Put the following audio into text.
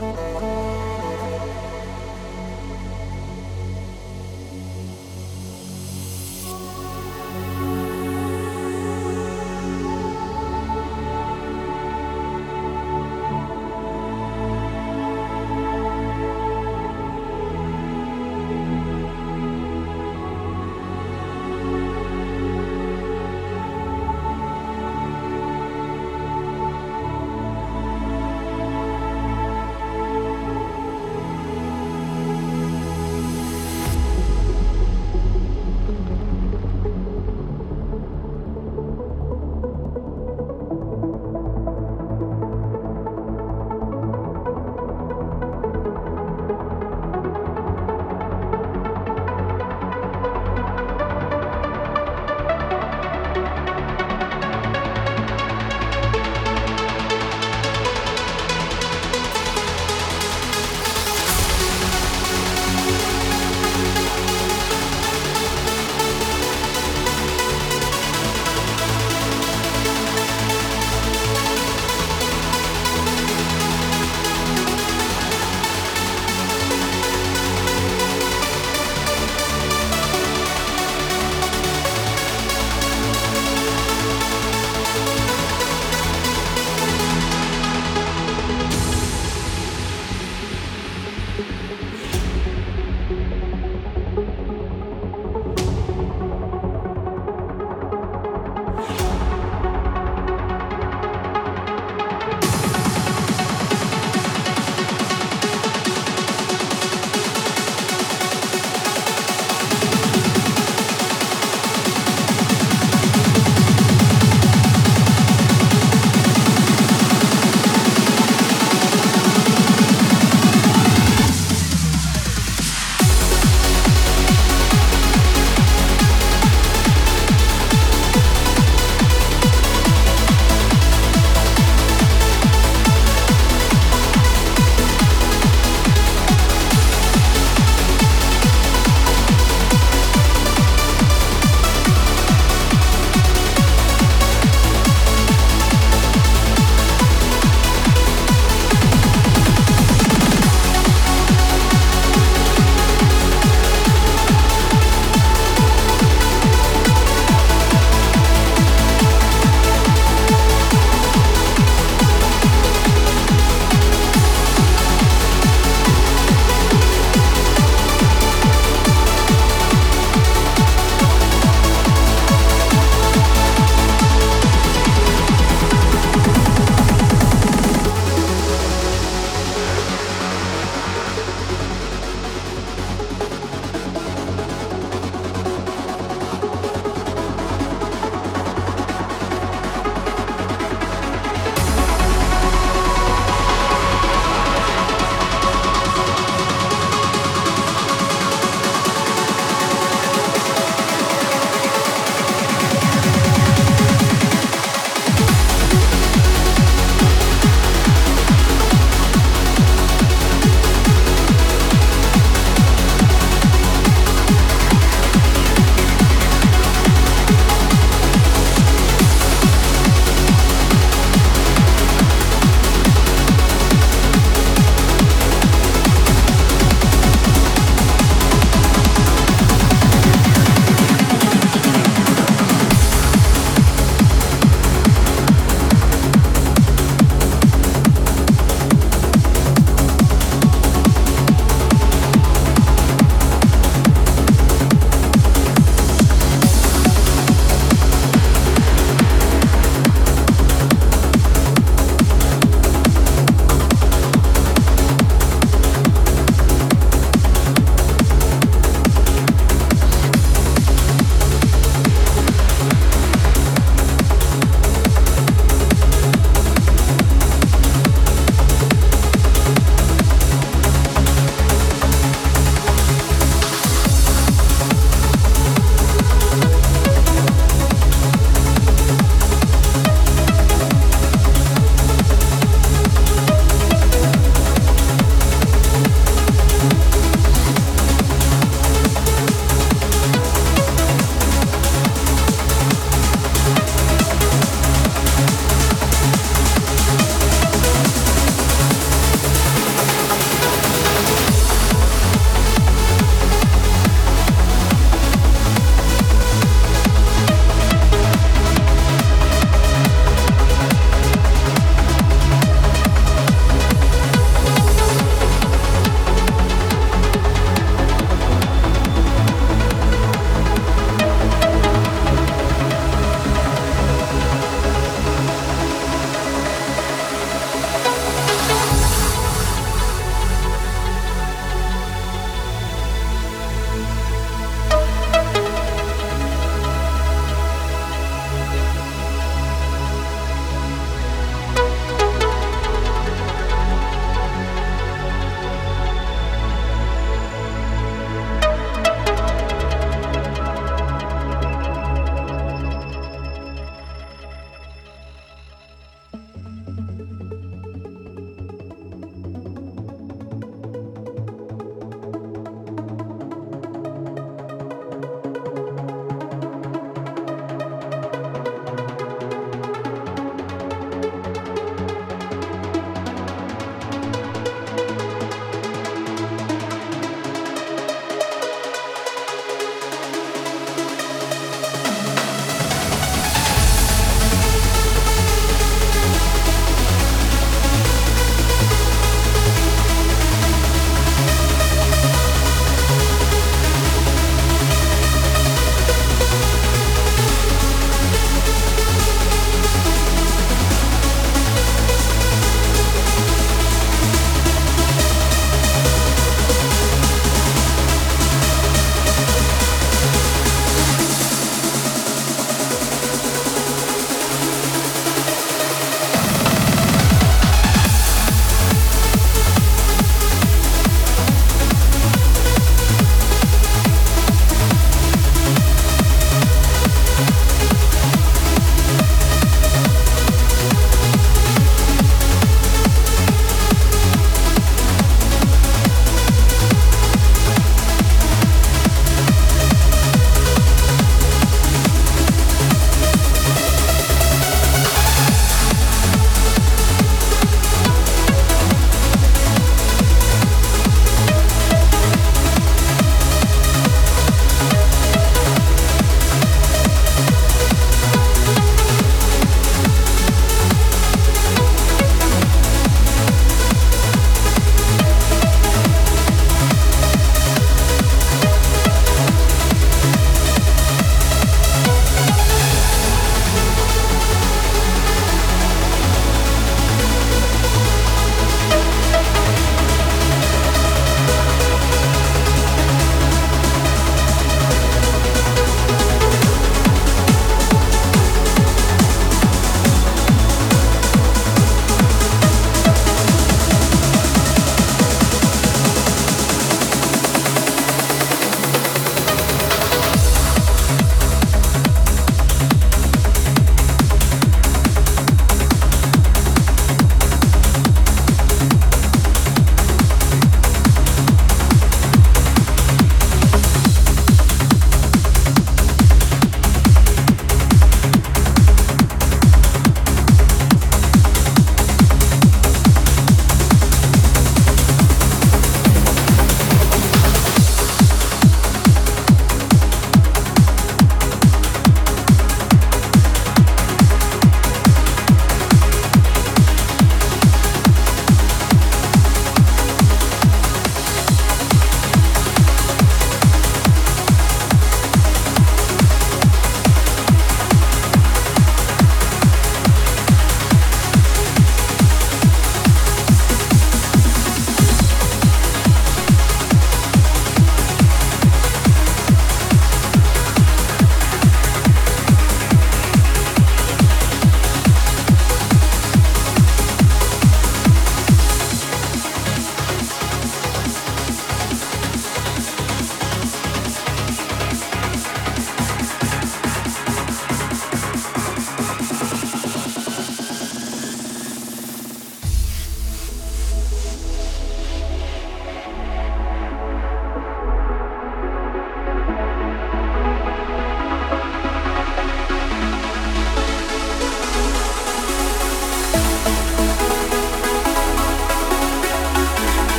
Música